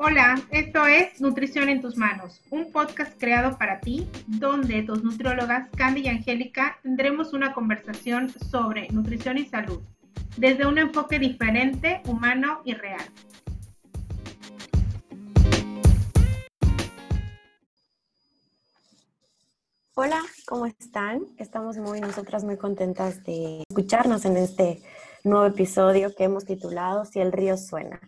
Hola, esto es Nutrición en tus manos, un podcast creado para ti, donde tus nutriólogas Candy y Angélica tendremos una conversación sobre nutrición y salud, desde un enfoque diferente, humano y real. Hola, ¿cómo están? Estamos muy nosotras muy contentas de escucharnos en este nuevo episodio que hemos titulado Si el río suena.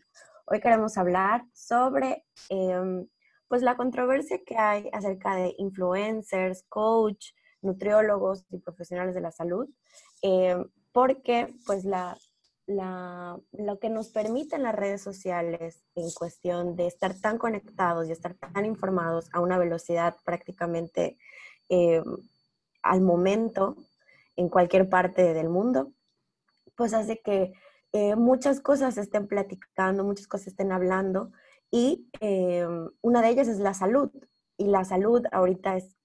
Hoy queremos hablar sobre em, pues la controversia que hay acerca de influencers, coach, nutriólogos y profesionales de la salud, em, porque pues la, lo que nos permiten las redes sociales en cuestión de estar tan conectados y estar tan informados a una velocidad prácticamente em, al momento en cualquier parte del mundo, pues hace que eh, muchas cosas estén platicando, muchas cosas estén hablando y eh, una de ellas es la salud. Y la salud ahorita es,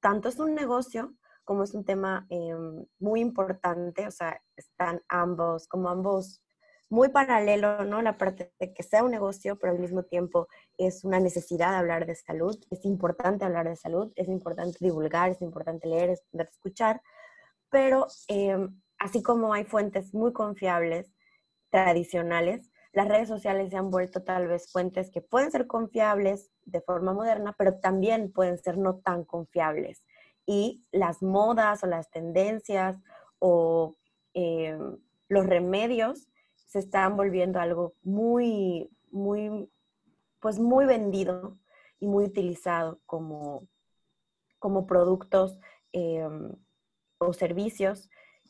tanto es un negocio como es un tema eh, muy importante, o sea, están ambos, como ambos muy paralelo, ¿no? La parte de que sea un negocio, pero al mismo tiempo es una necesidad hablar de salud, es importante hablar de salud, es importante divulgar, es importante leer, es importante escuchar, pero así como hay fuentes muy confiables, tradicionales, las redes sociales se han vuelto tal vez fuentes que pueden ser confiables de forma moderna, pero también pueden ser no tan confiables. Y las modas o las tendencias o eh, los remedios se están volviendo algo muy, muy, pues muy vendido y muy utilizado como, como productos eh, o servicios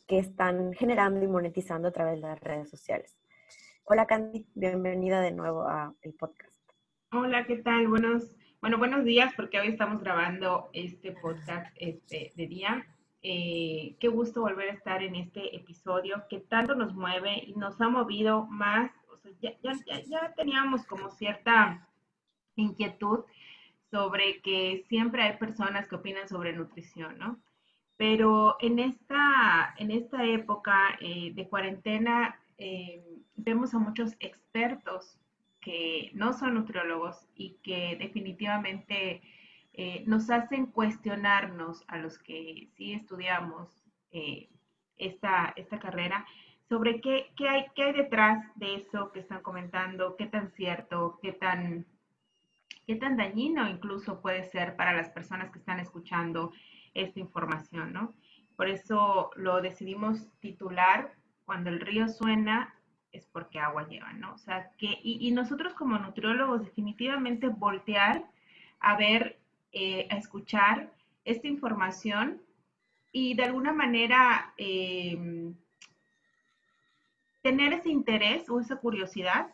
que están generando y monetizando a través de las redes sociales. Hola Candy, bienvenida de nuevo a el podcast. Hola, ¿qué tal? Buenos, bueno, buenos días porque hoy estamos grabando este podcast este, de día. Eh, qué gusto volver a estar en este episodio que tanto nos mueve y nos ha movido más. O sea, ya, ya, ya teníamos como cierta inquietud sobre que siempre hay personas que opinan sobre nutrición, ¿no? Pero en esta, en esta época eh, de cuarentena eh, vemos a muchos expertos que no son nutriólogos y que definitivamente eh, nos hacen cuestionarnos a los que sí estudiamos esta, esta carrera sobre qué, qué, hay, qué hay detrás de eso que están comentando, qué tan cierto, qué tan, qué tan dañino incluso puede ser para las personas que están escuchando esta información, ¿no? Por eso lo decidimos titular, cuando el río suena es porque agua lleva, ¿no? O sea, que, y, nosotros como nutriólogos definitivamente voltear a ver, eh, a escuchar esta información y de alguna manera em, tener ese interés o esa curiosidad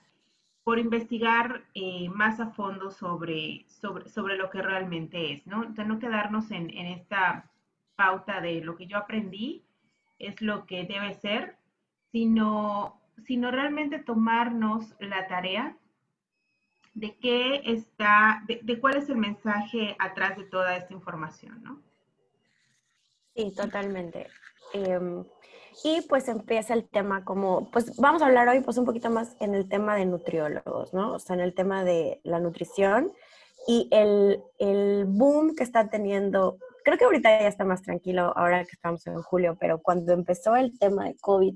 por investigar eh, más a fondo sobre, sobre, sobre, lo que realmente es, ¿no? Entonces, no quedarnos en, en, esta pauta de lo que yo aprendí es lo que debe ser, sino, sino realmente tomarnos la tarea de qué está, de, de cuál es el mensaje atrás de toda esta información, ¿no? Sí, totalmente. Em, y pues empieza el tema como, pues vamos a hablar hoy pues un poquito más en el tema de nutriólogos, ¿no? O sea, en el tema de la nutrición y el, el boom que está teniendo, creo que ahorita ya está más tranquilo ahora que estamos en julio, pero cuando empezó el tema de COVID,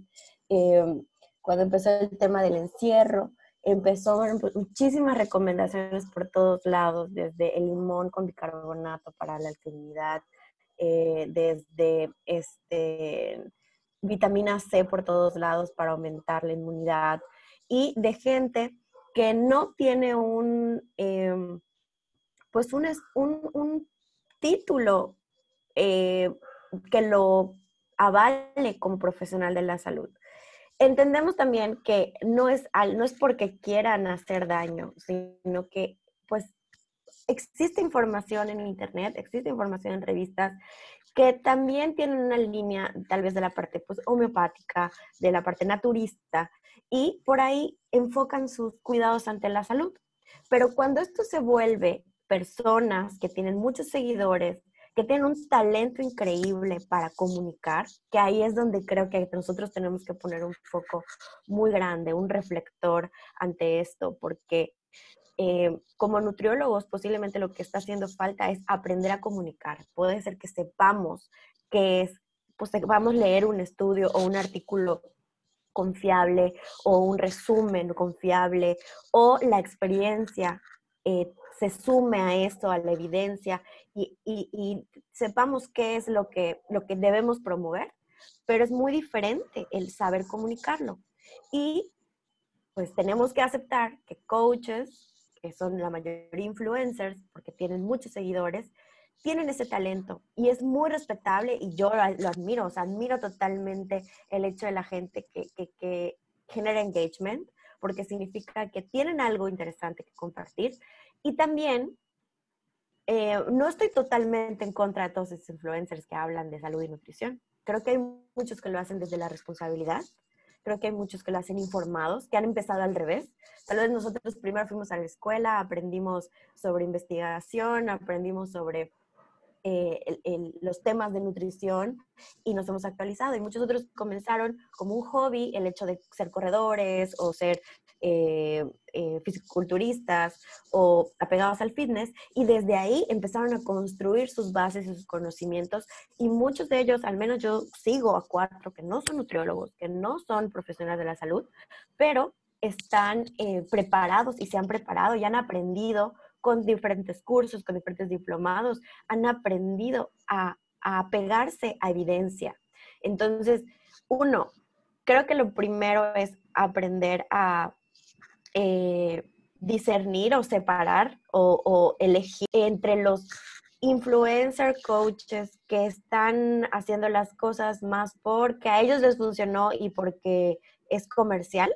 em, cuando empezó el tema del encierro, empezó muchísimas recomendaciones por todos lados, desde el limón con bicarbonato para la alcalinidad, eh, desde este, vitamina C por todos lados para aumentar la inmunidad y de gente que no tiene un, em, pues un, un, título eh, que lo avale como profesional de la salud. Entendemos también que no es, no es porque quieran hacer daño, sino que existe información en Internet, existe información en revistas que también tienen una línea tal vez de la parte pues, homeopática, de la parte naturista, y por ahí enfocan sus cuidados ante la salud. Pero cuando esto se vuelve personas que tienen muchos seguidores, que tienen un talento increíble para comunicar, que ahí es donde creo que nosotros tenemos que poner un foco muy grande, un reflector ante esto, porque eh, como nutriólogos posiblemente lo que está haciendo falta es aprender a comunicar. Puede ser que sepamos que es, pues vamos a leer un estudio o un artículo confiable o un resumen confiable o la experiencia eh, se sume a esto, a la evidencia y, y, sepamos qué es lo que, lo que debemos promover, pero es muy diferente el saber comunicarlo. Y pues tenemos que aceptar que coaches, que son la mayoría influencers, porque tienen muchos seguidores, tienen ese talento y es muy respetable y yo lo admiro, o sea, admiro totalmente el hecho de la gente que, que, genera engagement, porque significa que tienen algo interesante que compartir. Y también, eh, no estoy totalmente en contra de todos esos influencers que hablan de salud y nutrición. Creo que hay muchos que lo hacen desde la responsabilidad. Creo que hay muchos que lo hacen informados, que han empezado al revés. Tal vez nosotros primero fuimos a la escuela, aprendimos sobre investigación, aprendimos sobre eh, los temas de nutrición y nos hemos actualizado. Y muchos otros comenzaron como un hobby el hecho de ser corredores o ser eh, eh, fisiculturistas o apegados al fitness y desde ahí empezaron a construir sus bases y sus conocimientos y muchos de ellos, al menos yo sigo a cuatro que no son nutriólogos, que no son profesionales de la salud, pero están preparados y se han preparado y han aprendido con diferentes cursos, con diferentes diplomados, han aprendido a, a pegarse a evidencia. Entonces, uno, creo que lo primero es aprender a eh, discernir o separar o, o, elegir entre los influencer coaches que están haciendo las cosas más porque a ellos les funcionó y porque es comercial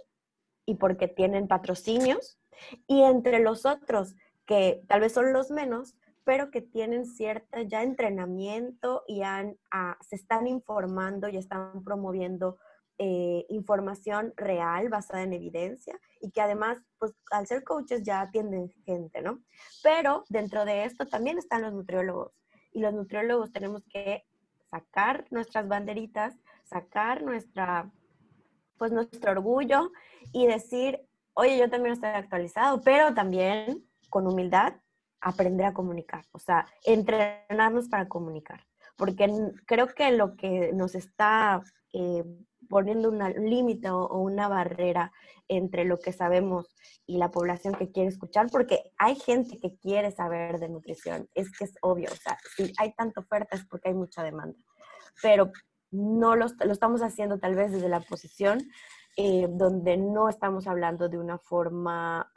y porque tienen patrocinios y entre los otros que tal vez son los menos, pero que tienen cierta ya entrenamiento y han, ah, se están informando y están promoviendo eh, información real basada en evidencia y que además, pues al ser coaches ya atienden gente, ¿no? Pero dentro de esto también están los nutriólogos y los nutriólogos tenemos que sacar nuestras banderitas, sacar nuestra, pues nuestro orgullo y decir, oye, yo también estoy actualizado, pero también con humildad, aprender a comunicar, o sea, entrenarnos para comunicar. Porque creo que lo que nos está eh, poniendo un límite o, una barrera entre lo que sabemos y la población que quiere escuchar, porque hay gente que quiere saber de nutrición, es que es obvio, o sea, si hay tanta oferta es porque hay mucha demanda, pero no lo, lo estamos haciendo tal vez desde la posición eh, donde no estamos hablando de una forma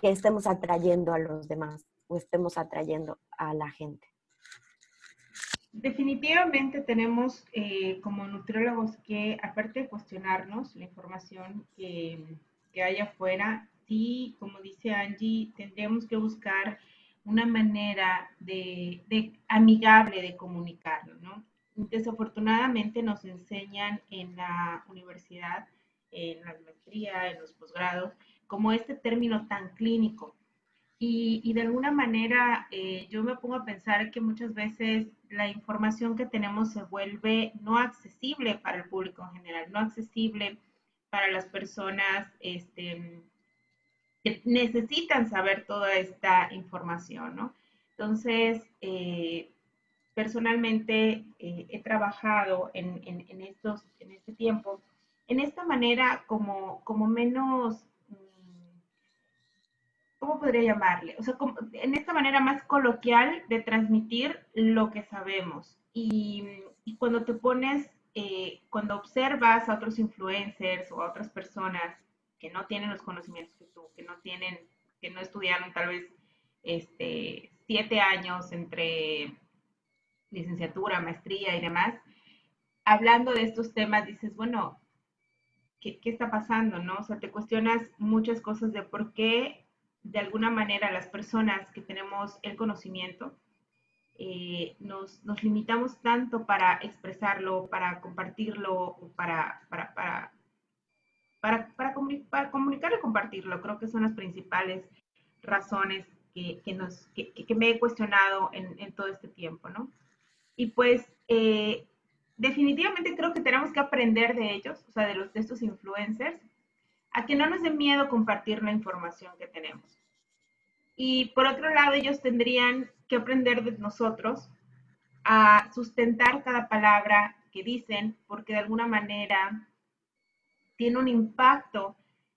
que estemos atrayendo a los demás o estemos atrayendo a la gente. Definitivamente tenemos eh, como nutriólogos que, aparte de cuestionarnos la información que, que hay afuera, sí, como dice Angie, tendríamos que buscar una manera de, de, amigable de comunicarlo, ¿no? Desafortunadamente nos enseñan en la universidad, en la maestría, en los posgrados, como este término tan clínico. Y, de alguna manera eh, yo me pongo a pensar que muchas veces la información que tenemos se vuelve no accesible para el público en general, no accesible para las personas este, que necesitan saber toda esta información, ¿no? Entonces, eh, personalmente eh, he trabajado en, en, estos, en este tiempo en esta manera como, como menos ¿cómo podría llamarle? O sea, en esta manera más coloquial de transmitir lo que sabemos. Y, cuando te pones, eh, cuando observas a otros influencers o a otras personas que no tienen los conocimientos que tú, que no tienen, que no estudiaron tal vez este, siete años entre licenciatura, maestría y demás, hablando de estos temas, dices, bueno, ¿qué, ¿qué, está pasando? ¿no? O sea, te cuestionas muchas cosas de por qué de alguna manera las personas que tenemos el conocimiento, eh, nos, nos, limitamos tanto para expresarlo, para compartirlo, para, para, para, para, para, comunicar y compartirlo. Creo que son las principales razones que, que nos, que, que, me he cuestionado en, todo este tiempo, ¿no? Y pues eh, definitivamente creo que tenemos que aprender de ellos, o sea, de, los, de estos influencers, a que no nos dé miedo compartir la información que tenemos. Y por otro lado, ellos tendrían que aprender de nosotros a sustentar cada palabra que dicen, porque de alguna manera tiene un impacto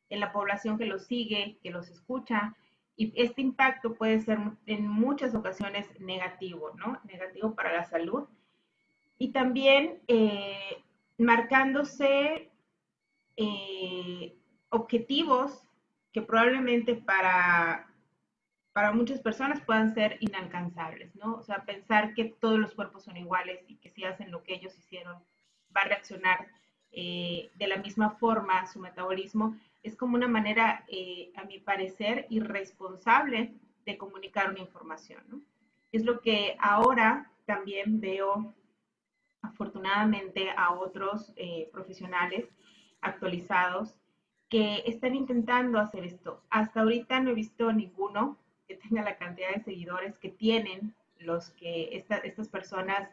en la población que los sigue, que los escucha, y este impacto puede ser en muchas ocasiones negativo, ¿no? Negativo para la salud. Y también eh, marcándose eh, objetivos que probablemente para, para muchas personas puedan ser inalcanzables, ¿no? O sea, pensar que todos los cuerpos son iguales y que si hacen lo que ellos hicieron, va a reaccionar eh, de la misma forma su metabolismo, es como una manera, eh, a mi parecer, irresponsable de comunicar una información, ¿no? Es lo que ahora también veo, afortunadamente, a otros eh, profesionales actualizados que están intentando hacer esto. Hasta ahorita no he visto ninguno que tenga la cantidad de seguidores que tienen los que estas personas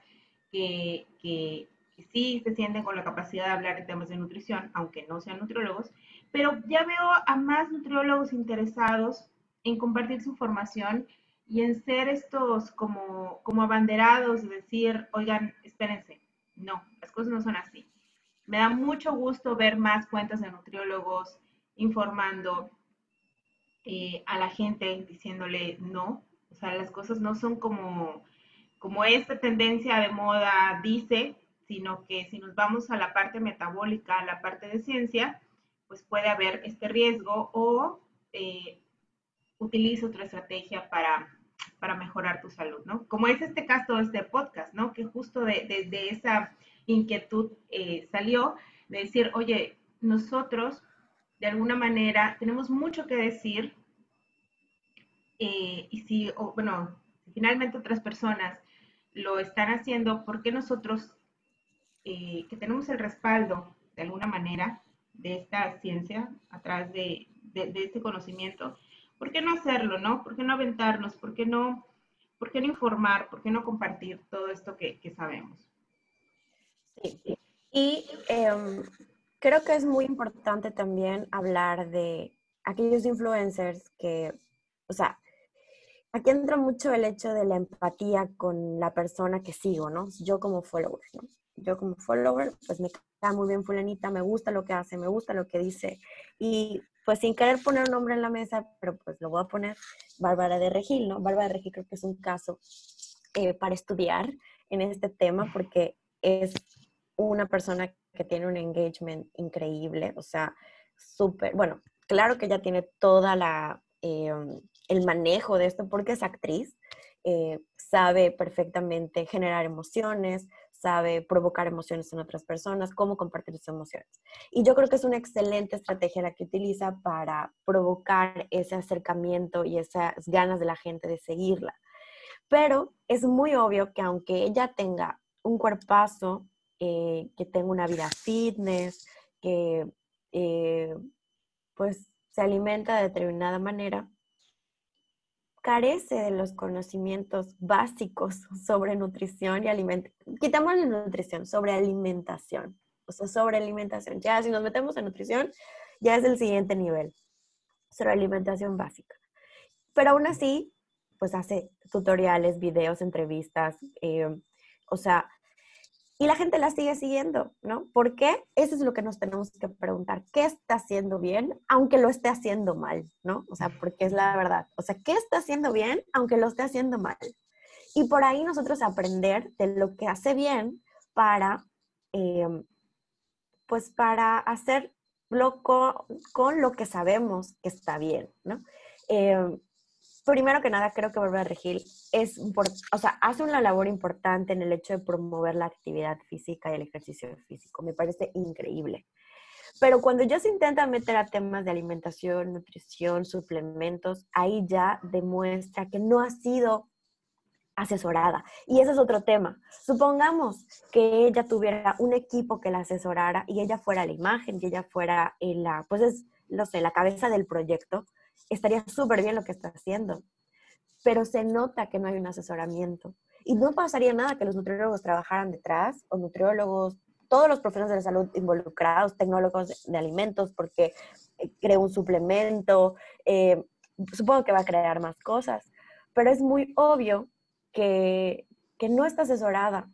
que, que, sí se sienten con la capacidad de hablar de temas de nutrición, aunque no sean nutriólogos, pero ya veo a más nutriólogos interesados en compartir su información y en ser estos como, como abanderados, de decir, oigan, espérense, no, las cosas no son así. Me da mucho gusto ver más cuentas de nutriólogos informando eh, a la gente, diciéndole no. O sea, las cosas no son como, como esta tendencia de moda dice, sino que si nos vamos a la parte metabólica, a la parte de ciencia, pues puede haber este riesgo o eh, utiliza otra estrategia para, para mejorar tu salud, ¿no? Como es este caso de este podcast, ¿no? Que justo de, de esa inquietud eh, salió de decir, oye, nosotros de alguna manera tenemos mucho que decir eh, y si, bueno, finalmente otras personas lo están haciendo, ¿por qué nosotros eh, que tenemos el respaldo de alguna manera de esta ciencia a través de, este conocimiento, ¿por qué no hacerlo, no? ¿Por qué no aventarnos? ¿Por qué no, por qué no informar? ¿Por qué no compartir todo esto que sabemos? Y em, creo que es muy importante también hablar de aquellos influencers que, o sea, aquí entra mucho el hecho de la empatía con la persona que sigo, ¿no? Yo como follower, ¿no? Yo como follower, pues me cae muy bien fulanita, me gusta lo que hace, me gusta lo que dice. Y pues sin querer poner un nombre en la mesa, pero pues lo voy a poner, Bárbara de Regil, ¿no? Bárbara de Regil creo que es un caso eh, para estudiar en este tema porque es una persona que tiene un engagement increíble, o sea, súper, bueno, claro que ella tiene toda la, em, el manejo de esto porque es actriz, eh, sabe perfectamente generar emociones, sabe provocar emociones en otras personas, cómo compartir sus emociones. Y yo creo que es una excelente estrategia la que utiliza para provocar ese acercamiento y esas ganas de la gente de seguirla. Pero es muy obvio que aunque ella tenga un cuerpazo eh, que tenga una vida fitness, que eh, pues se alimenta de determinada manera, carece de los conocimientos básicos sobre nutrición y alimentación. Quitamos la nutrición, sobre alimentación. O sea, sobre alimentación. Ya si nos metemos en nutrición, ya es el siguiente nivel. Sobre alimentación básica. Pero aún así, pues hace tutoriales, videos, entrevistas. Eh, o sea, y la gente la sigue siguiendo, ¿no? ¿Por qué? Eso es lo que nos tenemos que preguntar. ¿Qué está haciendo bien, aunque lo esté haciendo mal, ¿no? O sea, porque es la verdad. O sea, ¿qué está haciendo bien, aunque lo esté haciendo mal? Y por ahí nosotros aprender de lo que hace bien para, em, pues para hacer con, con, lo que sabemos que está bien, ¿no? Eh, primero que nada, creo que Bárbara Regil es, o sea, hace una labor importante en el hecho de promover la actividad física y el ejercicio físico. Me parece increíble. Pero cuando ya se intenta meter a temas de alimentación, nutrición, suplementos, ahí ya demuestra que no ha sido asesorada. Y ese es otro tema. Supongamos que ella tuviera un equipo que la asesorara y ella fuera la imagen y ella fuera la, pues es, no sé, la cabeza del proyecto estaría súper bien lo que está haciendo, pero se nota que no hay un asesoramiento. Y no pasaría nada que los nutriólogos trabajaran detrás, o nutriólogos, todos los profesionales de salud involucrados, tecnólogos de, alimentos, porque eh, crea un suplemento, eh, supongo que va a crear más cosas, pero es muy obvio que, que no está asesorada.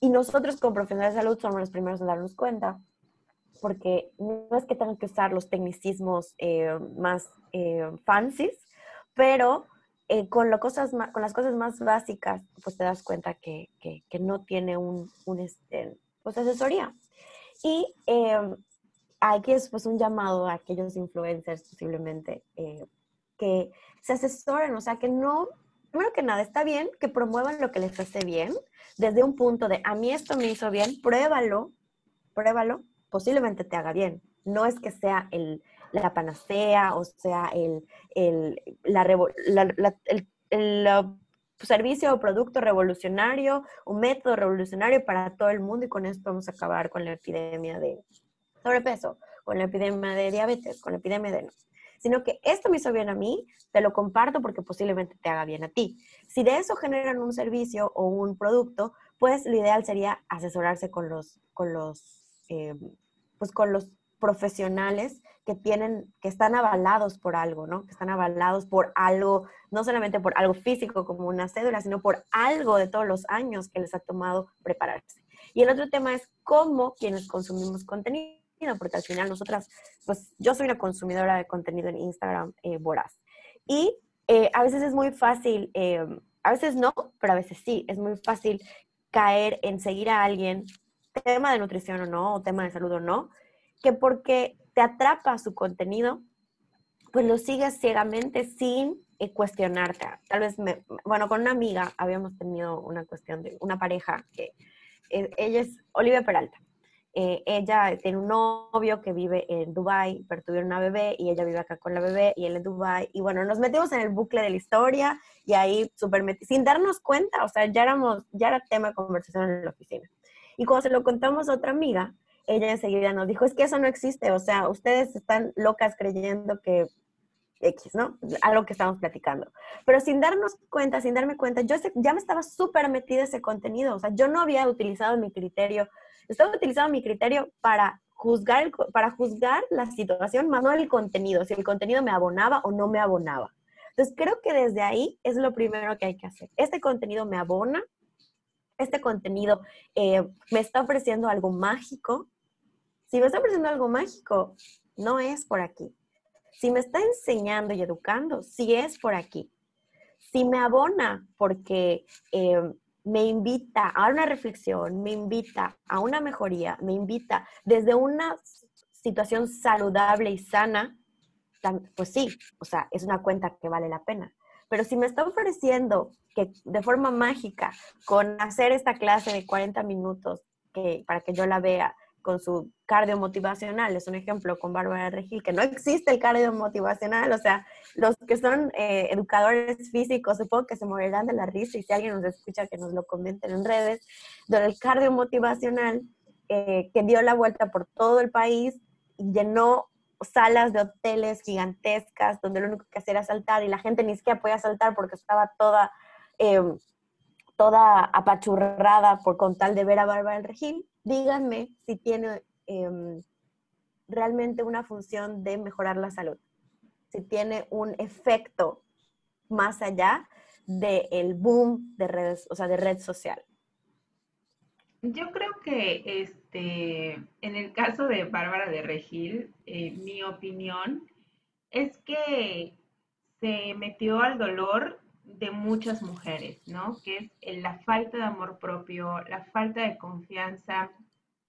Y nosotros como profesionales de salud somos los primeros en darnos cuenta, porque no es que tengan que usar los tecnicismos eh, más eh, fancies, pero eh, con, lo cosas con las cosas más básicas, pues te das cuenta que, que, que no tiene un, un este, pues, asesoría. Y aquí es pues un llamado a aquellos influencers posiblemente que se asesoren, o sea, que no, primero que nada, está bien que promuevan lo que les hace bien, desde un punto de, a mí esto me hizo bien, pruébalo, pruébalo, posiblemente te haga bien. No es que sea el, la panacea o sea el, el, la, el, servicio o producto revolucionario, un método revolucionario para todo el mundo y con esto vamos a acabar con la epidemia de sobrepeso, con la epidemia de diabetes, con la epidemia de no sino que esto me hizo bien a mí, te lo comparto porque posiblemente te haga bien a ti. Si de eso generan un servicio o un producto, pues lo ideal sería asesorarse con los, con los, eh, pues con los profesionales que tienen, que están avalados por algo, ¿no? Que están avalados por algo, no solamente por algo físico como una cédula, sino por algo de todos los años que les ha tomado prepararse. Y el otro tema es cómo quienes consumimos contenido porque al final nosotras, pues yo soy una consumidora de contenido en Instagram eh, voraz. Y eh, a veces es muy fácil, eh, a veces no, pero a veces sí, es muy fácil caer en seguir a alguien, tema de nutrición o no, o tema de salud o no, que porque te atrapa su contenido, pues lo sigues ciegamente sin cuestionarte. Tal vez, me, bueno, con una amiga habíamos tenido una cuestión de una pareja que ella es Olivia Peralta. Eh, ella tiene un novio que vive en Dubai, pero tuvieron una bebé y ella vive acá con la bebé y él en Dubai y bueno, nos metimos en el bucle de la historia y ahí super sin darnos cuenta, o sea, ya éramos ya era tema de conversación en la oficina. Y cuando se lo contamos a otra amiga, ella enseguida nos dijo, "Es que eso no existe, o sea, ustedes están locas creyendo que X, ¿no? Algo que estamos platicando. Pero sin darnos cuenta, sin darme cuenta, yo ya me estaba súper metida ese contenido, o sea, yo no había utilizado mi criterio estaba utilizando mi criterio para juzgar, para juzgar la situación, más no el contenido, si el contenido me abonaba o no me abonaba. Entonces, creo que desde ahí es lo primero que hay que hacer. Este contenido me abona, este contenido eh, me está ofreciendo algo mágico. Si me está ofreciendo algo mágico, no es por aquí. Si me está enseñando y educando, sí es por aquí. Si me abona porque eh, me invita a una reflexión, me invita a una mejoría, me invita desde una situación saludable y sana, pues sí, o sea, es una cuenta que vale la pena. Pero si me está ofreciendo que de forma mágica, con hacer esta clase de 40 minutos que, para que yo la vea, con su cardio motivacional, es un ejemplo con Bárbara Regil, que no existe el cardio motivacional, o sea, los que son eh, educadores físicos, supongo que se morirán de la risa y si alguien nos escucha que nos lo comenten en redes, del cardio motivacional eh, que dio la vuelta por todo el país y llenó salas de hoteles gigantescas donde lo único que hacía era saltar y la gente ni siquiera podía saltar porque estaba toda, eh, toda apachurrada por con tal de ver a Bárbara Regil díganme si tiene em, realmente una función de mejorar la salud, si tiene un efecto más allá del boom de redes, o sea, de red social. Yo creo que este, en el caso de Bárbara de Regil, eh, mi opinión es que se metió al dolor de muchas mujeres, ¿no? Que es la falta de amor propio, la falta de confianza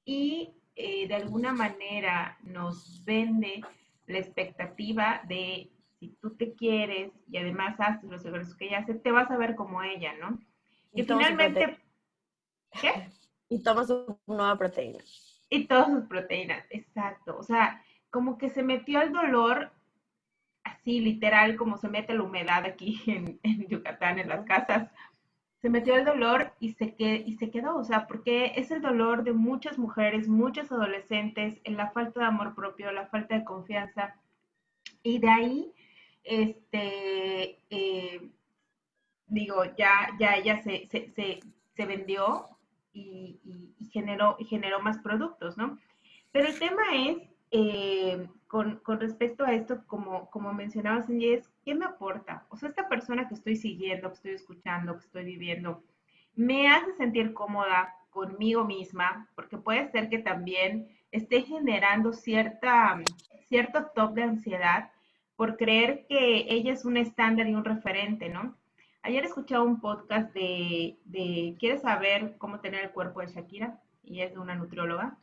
y eh, de alguna manera nos vende la expectativa de si tú te quieres y además haces los ejercicios que ella hace, te vas a ver como ella, ¿no? Y, finalmente... ¿Qué? Y toma su nueva proteína. Y todas sus proteínas, exacto. O sea, como que se metió el dolor así literal como se mete la humedad aquí en, Yucatán, en las casas, se metió el dolor y se, y se quedó, o sea, porque es el dolor de muchas mujeres, muchos adolescentes, en la falta de amor propio, la falta de confianza, y de ahí, este, eh, digo, ya, ya ella se, se, se, se vendió y, generó, generó más productos, ¿no? Pero el tema es, eh, con, respecto a esto, como, como mencionabas, es ¿qué me aporta? O sea, esta persona que estoy siguiendo, que estoy escuchando, que estoy viviendo, me hace sentir cómoda conmigo misma, porque puede ser que también esté generando cierta, cierto top de ansiedad por creer que ella es un estándar y un referente, ¿no? Ayer escuchaba un podcast de, de ¿Quieres saber cómo tener el cuerpo de Shakira? Y es de una nutrióloga.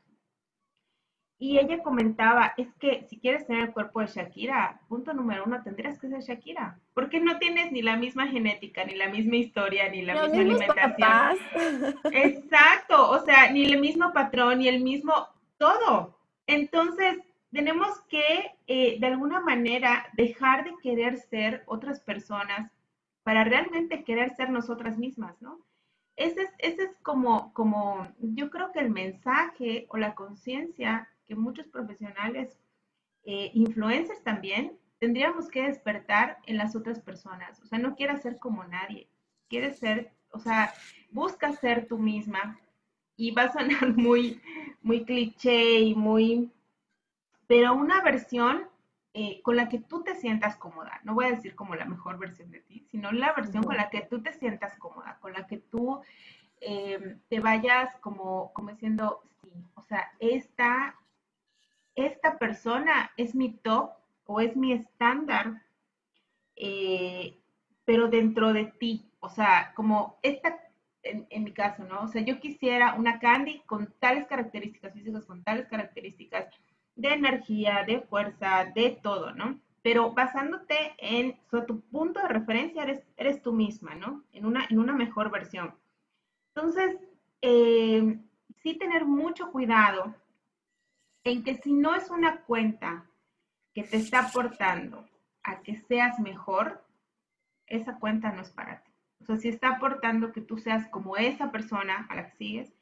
Y ella comentaba, es que si quieres tener el cuerpo de Shakira, punto número uno, tendrías que ser Shakira, porque no tienes ni la misma genética, ni la misma historia, ni la misma alimentación. Exacto, o sea, ni el mismo patrón, ni el mismo todo. Entonces, tenemos que, eh, de alguna manera, dejar de querer ser otras personas para realmente querer ser nosotras mismas, ¿no? Ese es, ese es como, como, yo creo que el mensaje o la conciencia que muchos profesionales, eh, influencers también, tendríamos que despertar en las otras personas. O sea, no quieras ser como nadie, quieres ser, o sea, busca ser tú misma y va a sonar muy, muy cliché y muy, pero una versión eh, con la que tú te sientas cómoda. No voy a decir como la mejor versión de ti, sino la versión con la que tú te sientas cómoda, con la que tú eh, te vayas como, como diciendo, sí, o sea, esta, esta persona es mi top o es mi estándar, eh, pero dentro de ti, o sea, como esta, en, en, mi caso, ¿no? O sea, yo quisiera una Candy con tales características físicas, con tales características de energía, de fuerza, de todo, ¿no? Pero basándote en tu punto de referencia eres, eres tú misma, ¿no? En una, en una mejor versión. Entonces, eh, sí tener mucho cuidado en que si no es una cuenta que te está aportando a que seas mejor, esa cuenta no es para ti. O sea, si está aportando que tú seas como esa persona a la que sigues,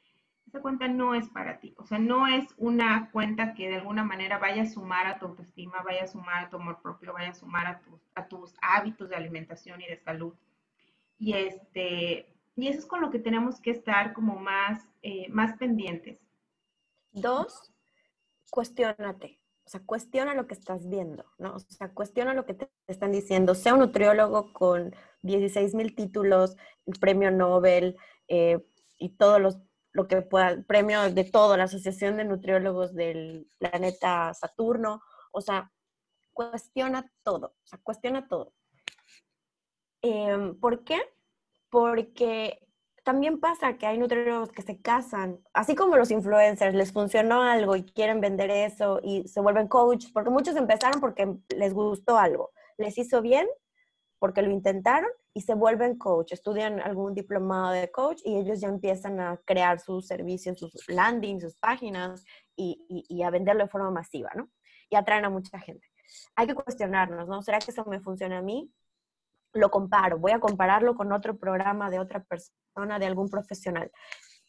esa cuenta no es para ti. O sea, no es una cuenta que de alguna manera vaya a sumar a tu autoestima, vaya a sumar a tu amor propio, vaya a sumar a tus, hábitos de alimentación y de salud. Y, este, y eso es con lo que tenemos que estar como más, eh, más pendientes. Dos, cuestionate. O sea, cuestiona lo que estás viendo, ¿no? O sea, cuestiona lo que te están diciendo. Sea un nutriólogo con 16 mil títulos, el premio Nobel eh, y todos los lo que pueda, premio de todo, la Asociación de Nutriólogos del Planeta Saturno, o sea, cuestiona todo, o sea, cuestiona todo. Em, ¿Por qué? Porque también pasa que hay nutriólogos que se casan, así como los influencers, les funcionó algo y quieren vender eso y se vuelven coach, porque muchos empezaron porque les gustó algo, les hizo bien porque lo intentaron y se vuelven coach, estudian algún diplomado de coach y ellos ya empiezan a crear sus servicios, sus landings, sus páginas y, y, a venderlo de forma masiva, ¿no? Y atraen a mucha gente. Hay que cuestionarnos, ¿no? ¿Será que eso me funciona a mí? Lo comparo, voy a compararlo con otro programa de otra persona, de algún profesional.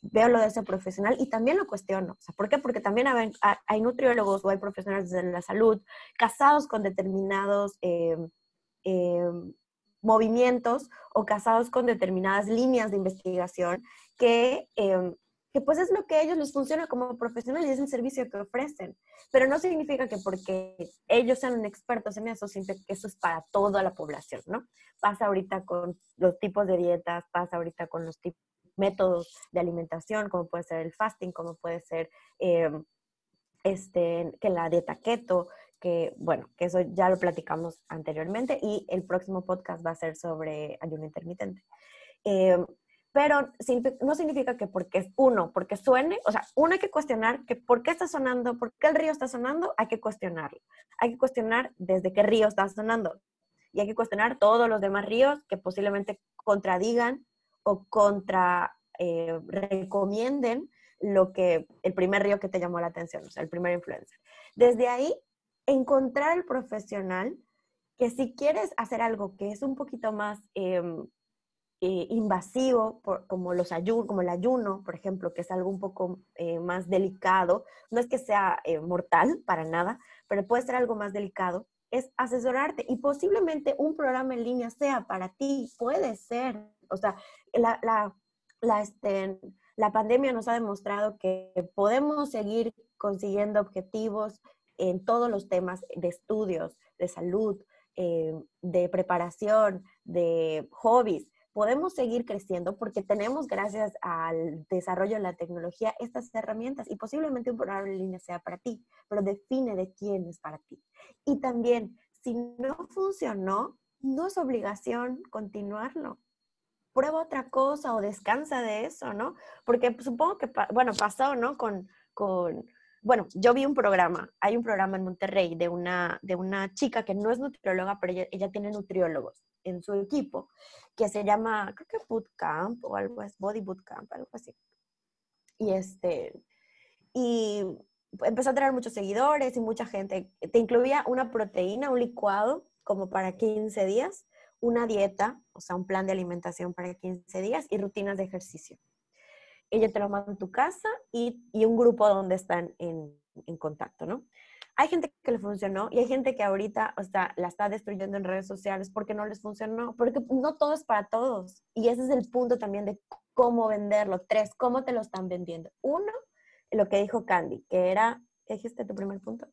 Veo lo de ese profesional y también lo cuestiono. O sea, ¿Por qué? Porque también hay nutriólogos o hay profesionales de la salud casados con determinados eh, eh, movimientos o casados con determinadas líneas de investigación que, em, que pues es lo que a ellos les funciona como profesionales y es el servicio que ofrecen. Pero no significa que porque ellos sean expertos en eso, siempre que eso es para toda la población, ¿no? Pasa ahorita con los tipos de dietas, pasa ahorita con los tipos métodos de alimentación, como puede ser el fasting, como puede ser em, este, que la dieta keto, que bueno, que eso ya lo platicamos anteriormente y el próximo podcast va a ser sobre ayuno intermitente. Eh, pero no significa que porque uno, porque suene, o sea, uno hay que cuestionar que por qué está sonando, por qué el río está sonando, hay que cuestionarlo. Hay que cuestionar desde qué río está sonando. Y hay que cuestionar todos los demás ríos que posiblemente contradigan o contra eh, recomienden lo que el primer río que te llamó la atención, o sea, el primer influencer. Desde ahí encontrar el profesional que si quieres hacer algo que es un poquito más em, eh, invasivo, como, los como el ayuno, por ejemplo, que es algo un poco eh, más delicado, no es que sea eh, mortal para nada, pero puede ser algo más delicado, es asesorarte y posiblemente un programa en línea sea para ti, puede ser, o sea, la, la, este, la pandemia nos ha demostrado que podemos seguir consiguiendo objetivos en todos los temas de estudios, de salud, eh, de preparación, de hobbies. Podemos seguir creciendo porque tenemos, gracias al desarrollo de la tecnología, estas herramientas y posiblemente un programa en línea sea para ti, pero define de quién es para ti. Y también, si no funcionó, no es obligación continuarlo prueba otra cosa o descansa de eso, ¿no? Porque supongo que, bueno, pasó, ¿no? Con, con, bueno, yo vi un programa, hay un programa en Monterrey de una, de una chica que no es nutrióloga, pero ella, tiene nutriólogos en su equipo, que se llama, creo que Bootcamp o algo así, Body algo así. Y este, y empezó a tener muchos seguidores y mucha gente. Te incluía una proteína, un licuado, como para 15 días, una dieta, o sea, un plan de alimentación para 15 días y rutinas de ejercicio. Ella te lo manda en tu casa y, un grupo donde están en, contacto, ¿no? Hay gente que le funcionó y hay gente que ahorita, o sea, la está destruyendo en redes sociales porque no les funcionó, porque no todo es para todos. Y ese es el punto también de cómo venderlo. Tres, cómo te lo están vendiendo. Uno, lo que dijo Candy, que era, ¿qué dijiste tu primer punto?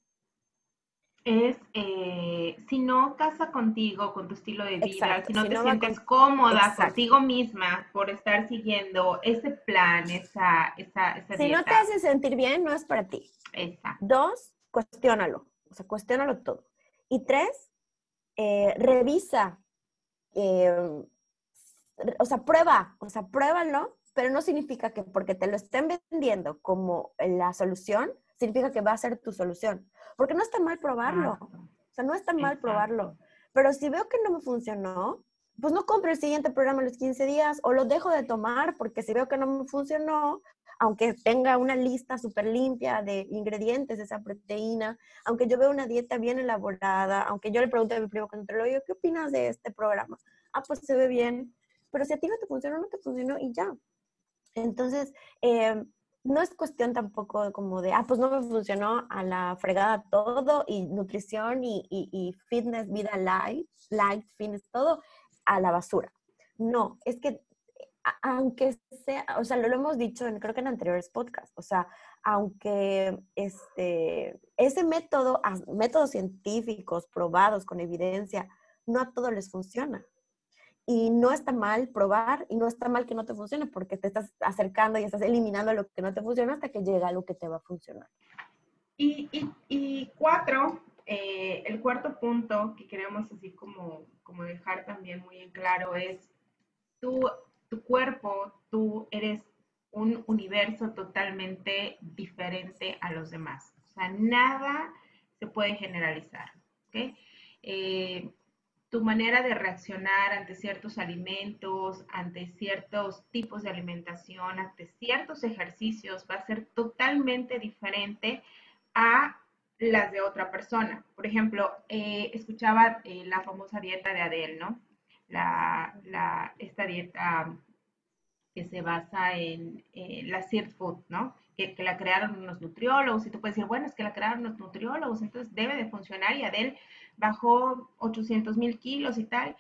Es eh, si no casa contigo, con tu estilo de vida, si no te sientes cómoda contigo misma por estar siguiendo ese plan, esa, esa, esa Si no te hace sentir bien, no es para ti. Exacto. Dos, cuestiónalo, o sea, cuestiónalo todo. Y tres, eh, revisa, eh, o sea, prueba, o sea, pruébalo, pero no significa que porque te lo estén vendiendo como la solución, significa que va a ser tu solución. Porque no está mal probarlo. O sea, no está mal probarlo. Pero si veo que no me funcionó, pues no compro el siguiente programa los 15 días o lo dejo de tomar porque si veo que no me funcionó, aunque tenga una lista súper limpia de ingredientes de esa proteína, aunque yo vea una dieta bien elaborada, aunque yo le pregunte a mi primo lo ¿qué opinas de este programa? Ah, pues se ve bien. Pero si a ti no te funcionó, no te funcionó y ya. Entonces, eh, no es cuestión tampoco como de, ah, pues no me funcionó a la fregada todo y nutrición y, fitness, vida light, light, fitness, todo a la basura. No, es que aunque sea, o sea, lo, lo hemos dicho en, creo que en anteriores podcasts, o sea, aunque este, ese método, métodos científicos probados con evidencia, no a todos les funciona. Y no está mal probar y no está mal que no te funcione porque te estás acercando y estás eliminando lo que no te funciona hasta que llega algo que te va a funcionar. Y, y, y cuatro, eh, el cuarto punto que queremos así como, como dejar también muy en claro es tu, tu cuerpo, tú eres un universo totalmente diferente a los demás. O sea, nada se puede generalizar. ¿okay? Eh, tu manera de reaccionar ante ciertos alimentos, ante ciertos tipos de alimentación, ante ciertos ejercicios va a ser totalmente diferente a las de otra persona. Por ejemplo, eh, escuchaba eh, la famosa dieta de Adele, ¿no? La, esta dieta que se basa en la Seed Food, ¿no? Que, la crearon unos nutriólogos y tú puedes decir, bueno, es que la crearon los nutriólogos, entonces debe de funcionar y Adele bajó 800 mil kilos y tal,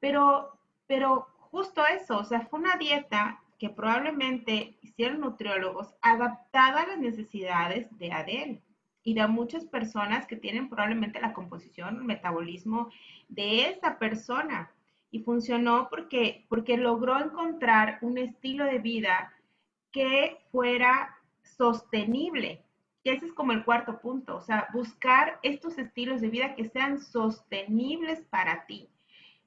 pero, pero justo eso, o sea, fue una dieta que probablemente hicieron nutriólogos adaptada a las necesidades de Adele y de muchas personas que tienen probablemente la composición, el metabolismo de esa persona. Y funcionó porque, porque logró encontrar un estilo de vida que fuera sostenible, y ese es como el cuarto punto, o sea, buscar estos estilos de vida que sean sostenibles para ti.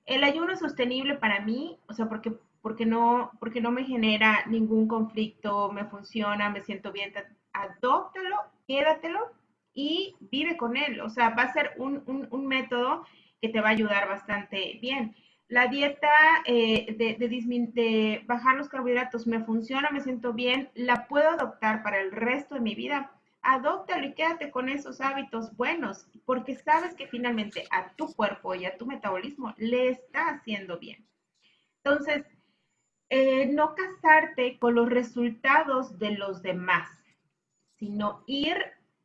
El ayuno sostenible para mí, o sea, porque, porque, no, porque no me genera ningún conflicto, me funciona, me siento bien, adóptalo, quédatelo y vive con él. O sea, va a ser un, un, método que te va a ayudar bastante bien. La dieta eh, de, bajar los carbohidratos me funciona, me siento bien, la puedo adoptar para el resto de mi vida adóptalo y quédate con esos hábitos buenos, porque sabes que finalmente a tu cuerpo y a tu metabolismo le está haciendo bien. Entonces, eh, no casarte con los resultados de los demás, sino ir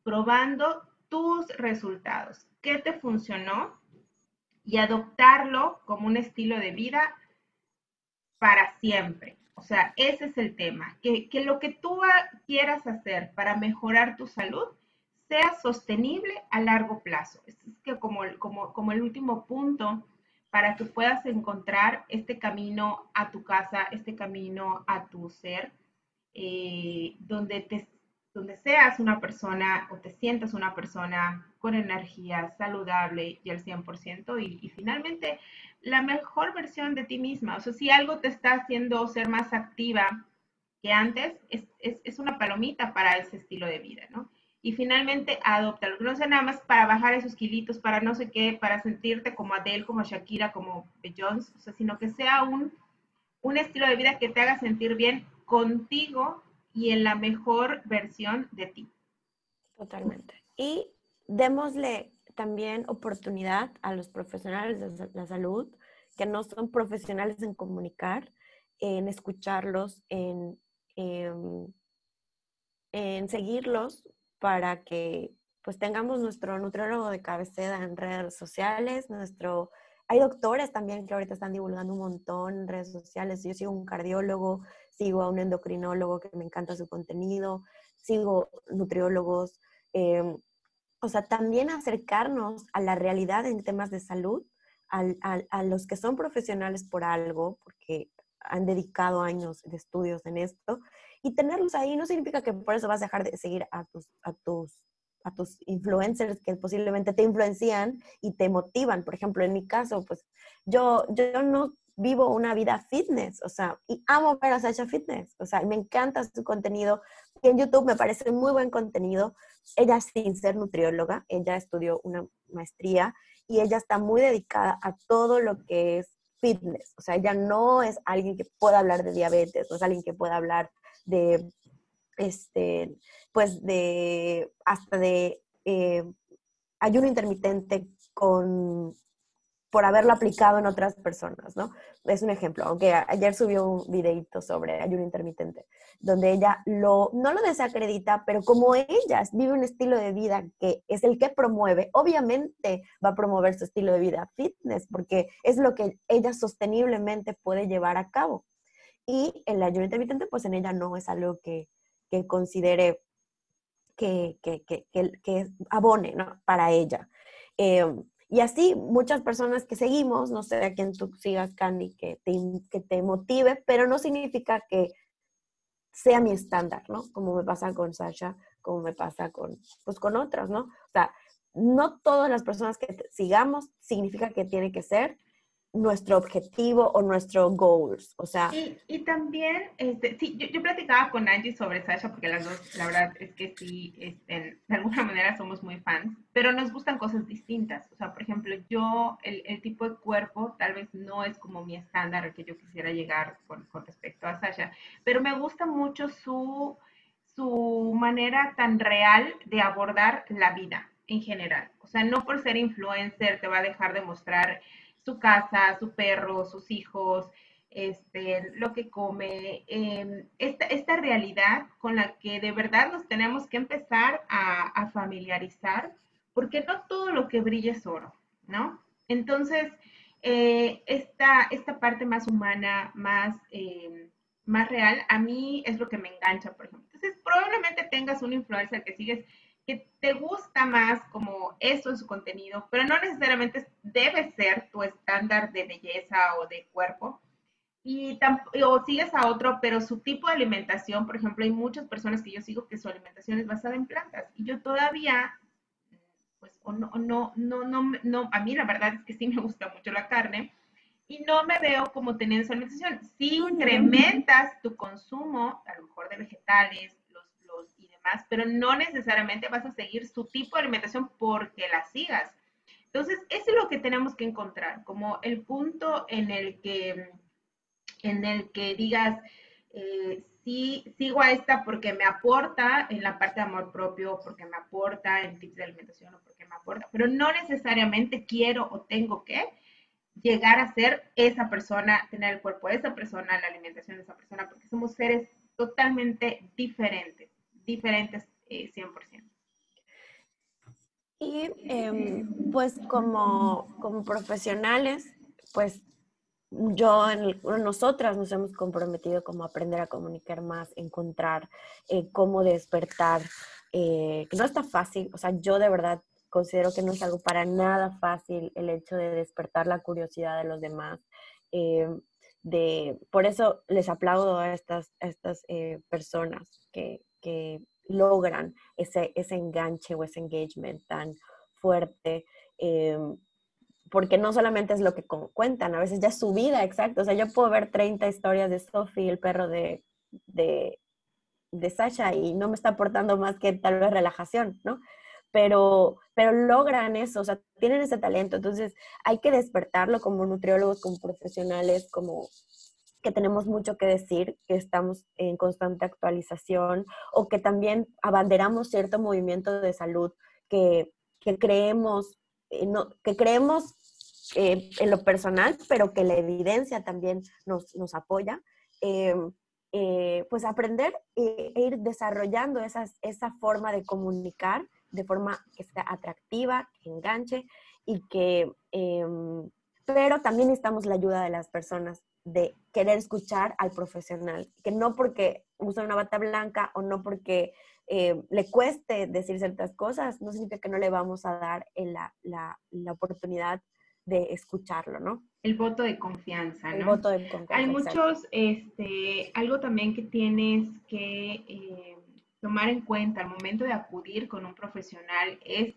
probando tus resultados, qué te funcionó y adoptarlo como un estilo de vida para siempre. O sea, ese es el tema, que, que lo que tú quieras hacer para mejorar tu salud sea sostenible a largo plazo. Es que como, como, como el último punto para que puedas encontrar este camino a tu casa, este camino a tu ser, eh, donde, te, donde seas una persona o te sientas una persona con energía saludable y al 100% y, y finalmente la mejor versión de ti misma. O sea, si algo te está haciendo ser más activa que antes, es, es, una palomita para ese estilo de vida, ¿no? y finalmente adoptarlo. No sea nada más para bajar esos kilitos, para no sé qué, para sentirte como Adele, como Shakira, como Jones, o sea, sino que sea un, un estilo de vida que te haga sentir bien contigo y en la mejor versión de ti. Totalmente. Y démosle también oportunidad a los profesionales de la salud que no son profesionales en comunicar, en escucharlos, en, en, en seguirlos para que pues tengamos nuestro nutriólogo de cabecera en redes sociales, nuestro... Hay doctores también que ahorita están divulgando un montón en redes sociales. Yo sigo un cardiólogo, sigo a un endocrinólogo que me encanta su contenido, sigo nutriólogos. Em, o sea, también acercarnos a la realidad en temas de salud, a los que son profesionales por algo, porque han dedicado años de estudios en esto, y tenerlos ahí no significa que por eso vas a dejar de seguir a tus, a tus, a tus influencers que posiblemente te influencian y te motivan. Por ejemplo, en mi caso, pues yo, yo no vivo una vida fitness, o sea, y amo ver a Sasha Fitness, o sea, me encanta su contenido. En YouTube me parece muy buen contenido. Ella sin ser nutrióloga, ella estudió una maestría y ella está muy dedicada a todo lo que es fitness. O sea, ella no es alguien que pueda hablar de diabetes, no es alguien que pueda hablar de, este, pues de, hasta de eh, ayuno intermitente con, por haberlo aplicado en otras personas, ¿no? Es un ejemplo, aunque ayer subió un videito sobre ayuno intermitente, donde ella lo, no lo desacredita, pero como ella vive un estilo de vida que es el que promueve, obviamente va a promover su estilo de vida fitness, porque es lo que ella sosteniblemente puede llevar a cabo. Y el ayuno intermitente, pues en ella no es algo que, que considere que, que, que, abone ¿no? para ella. Em, y así muchas personas que seguimos, no sé a quién tú sigas, Candy, que te, que te motive, pero no significa que sea mi estándar, ¿no? Como me pasa con Sasha, como me pasa con, pues, con otras, ¿no? O sea, no todas las personas que sigamos significa que tiene que ser nuestro objetivo o nuestro goals, o sea... Y, también, este, sí, yo, yo, platicaba con Angie sobre Sasha, porque las dos, la verdad es que sí, este, de alguna manera somos muy fans, pero nos gustan cosas distintas, o sea, por ejemplo, yo, el, el tipo de cuerpo tal vez no es como mi estándar al que yo quisiera llegar con, con respecto a Sasha, pero me gusta mucho su, su manera tan real de abordar la vida en general, o sea, no por ser influencer te va a dejar de mostrar su casa, su perro, sus hijos, este, lo que come, em, esta, esta, realidad con la que de verdad nos tenemos que empezar a, familiarizar, porque no todo lo que brilla es oro, ¿no? Entonces, eh, esta, esta, parte más humana, más, em, más real, a mí es lo que me engancha, por ejemplo. Entonces, probablemente tengas un influencer que sigues que te gusta más como eso en su contenido, pero no necesariamente debe ser tu estándar de belleza o de cuerpo. Y o sigues a otro, pero su tipo de alimentación, por ejemplo, hay muchas personas que yo sigo que su alimentación es basada en plantas y yo todavía, pues, o no, no, no, no, no, a mí la verdad es que sí me gusta mucho la carne y no me veo como teniendo esa alimentación. Si incrementas tu consumo, a lo mejor de vegetales, pero no necesariamente vas a seguir su tipo de alimentación porque la sigas. Entonces, eso es lo que tenemos que encontrar, como el punto en el que, en el que digas, eh, sí, sigo a esta porque me aporta en la parte de amor propio, porque me aporta en tips de alimentación o porque me aporta, pero no necesariamente quiero o tengo que llegar a ser esa persona, tener el cuerpo de esa persona, la alimentación de esa persona, porque somos seres totalmente diferentes diferentes 100%. Eh, y em, pues como, como profesionales, pues yo, en nosotras nos hemos comprometido como aprender a comunicar más, encontrar eh, cómo despertar, eh, que no está fácil, o sea, yo de verdad considero que no es algo para nada fácil el hecho de despertar la curiosidad de los demás. Eh, de, por eso les aplaudo a estas, estas personas que, que, logran ese, ese enganche o ese engagement tan fuerte porque no solamente es lo que cuentan, a veces ya su vida, exacto. O sea, yo puedo ver 30 historias de Sophie, el perro de, de, de Sasha, y no me está aportando más que tal vez relajación, ¿no? Pero, pero logran eso, o sea, tienen ese talento. Entonces, hay que despertarlo como nutriólogos, como profesionales, como que tenemos mucho que decir, que estamos en constante actualización o que también abanderamos cierto movimiento de salud que, que creemos, eh, no, que creemos eh, en lo personal, pero que la evidencia también nos, nos apoya, eh, pues aprender e ir desarrollando esas, esa forma de comunicar de forma que sea atractiva, que enganche y que, em, pero también necesitamos la ayuda de las personas de querer escuchar al profesional, que no porque usa una bata blanca o no porque eh, le cueste decir ciertas cosas, no significa que no le vamos a dar la, la, la oportunidad de escucharlo, ¿no? El voto de confianza, ¿no? El voto de confianza. Hay muchos, este, algo también que tienes que eh, tomar en cuenta al momento de acudir con un profesional es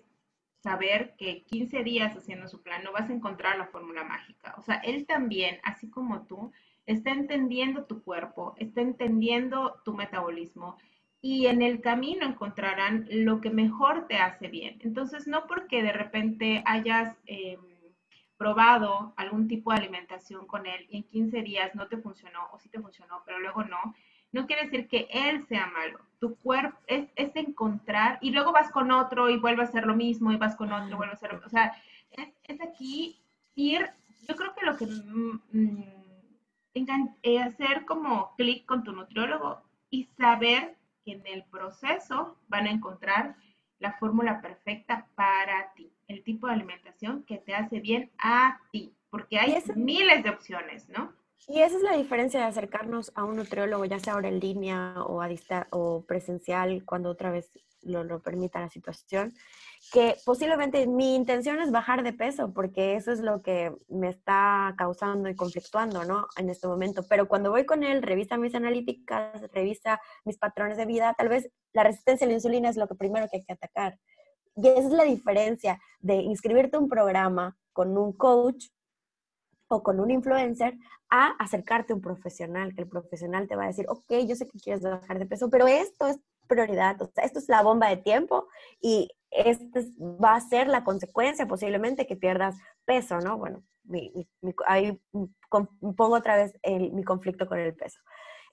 saber que 15 días haciendo su plan no vas a encontrar la fórmula mágica. O sea, él también, así como tú, está entendiendo tu cuerpo, está entendiendo tu metabolismo y en el camino encontrarán lo que mejor te hace bien. Entonces, no porque de repente hayas... Em, probado algún tipo de alimentación con él y en 15 días no te funcionó o sí te funcionó, pero luego no, no quiere decir que él sea malo. Tu cuerpo es, es encontrar y luego vas con otro y vuelve a hacer lo mismo y vas con otro y vuelve a hacer lo mismo. O sea, es, es aquí ir, yo creo que lo que mm, mm eh, hacer como clic con tu nutriólogo y saber que en el proceso van a encontrar la fórmula perfecta para ti el tipo de alimentación que te hace bien a ti, porque hay miles de opciones, ¿no? Y esa es la diferencia de acercarnos a un nutriólogo, ya sea ahora en línea o, a o presencial, cuando otra vez lo, lo, permita la situación, que posiblemente mi intención es bajar de peso, porque eso es lo que me está causando y conflictuando, ¿no? En este momento. Pero cuando voy con él, revisa mis analíticas, revisa mis patrones de vida, tal vez la resistencia a la insulina es lo que primero que hay que atacar. Y esa es la diferencia de inscribirte a un programa con un coach o con un influencer a acercarte a un profesional, que el profesional te va a decir, ok, yo sé que quieres bajar de peso, pero esto es prioridad, o sea, esto es la bomba de tiempo y esto va a ser la consecuencia posiblemente que pierdas peso, ¿no? Bueno, ahí pongo otra vez mi conflicto con el peso.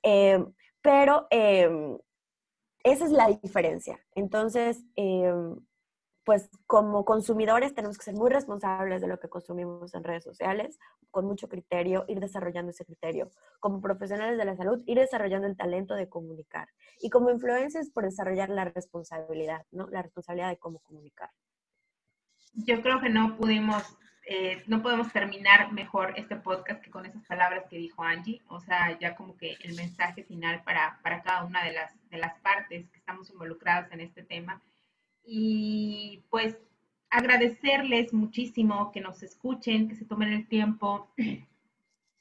Eh, pero eh, esa es la diferencia. Entonces, eh, pues como consumidores tenemos que ser muy responsables de lo que consumimos en redes sociales, con mucho criterio, ir desarrollando ese criterio. Como profesionales de la salud, ir desarrollando el talento de comunicar. Y como influencers, por desarrollar la responsabilidad, ¿no? La responsabilidad de cómo comunicar. Yo creo que no pudimos, eh, no podemos terminar mejor este podcast que con esas palabras que dijo Angie. O sea, ya como que el mensaje final para, para cada una de las, de las partes que estamos involucradas en este tema y pues agradecerles muchísimo que nos escuchen, que se tomen el tiempo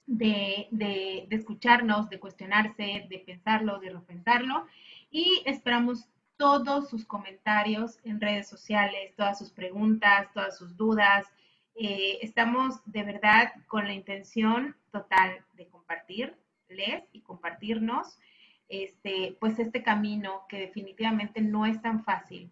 de, de, escucharnos, de cuestionarse, de pensarlo, de repensarlo y esperamos todos sus comentarios en redes sociales, todas sus preguntas, todas sus dudas. Eh, estamos de verdad con la intención total de compartirles y compartirnos este, pues este camino que definitivamente no es tan fácil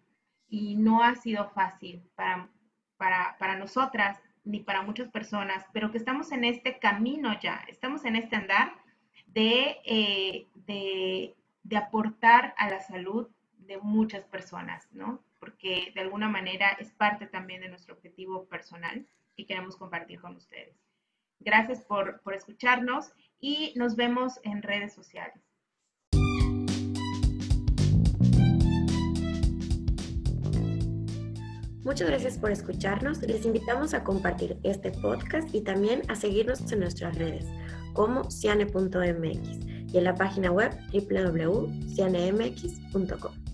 y no ha sido fácil para, para, nosotras ni para muchas personas, pero que estamos en este camino ya, estamos en este andar de, eh, de, de, aportar a la salud de muchas personas, ¿no? Porque de alguna manera es parte también de nuestro objetivo personal que queremos compartir con ustedes. Gracias por, por escucharnos y nos vemos en redes sociales. Muchas gracias por escucharnos. Les invitamos a compartir este podcast y también a seguirnos en nuestras redes como ciane.mx y en la página web www.cianemx.com.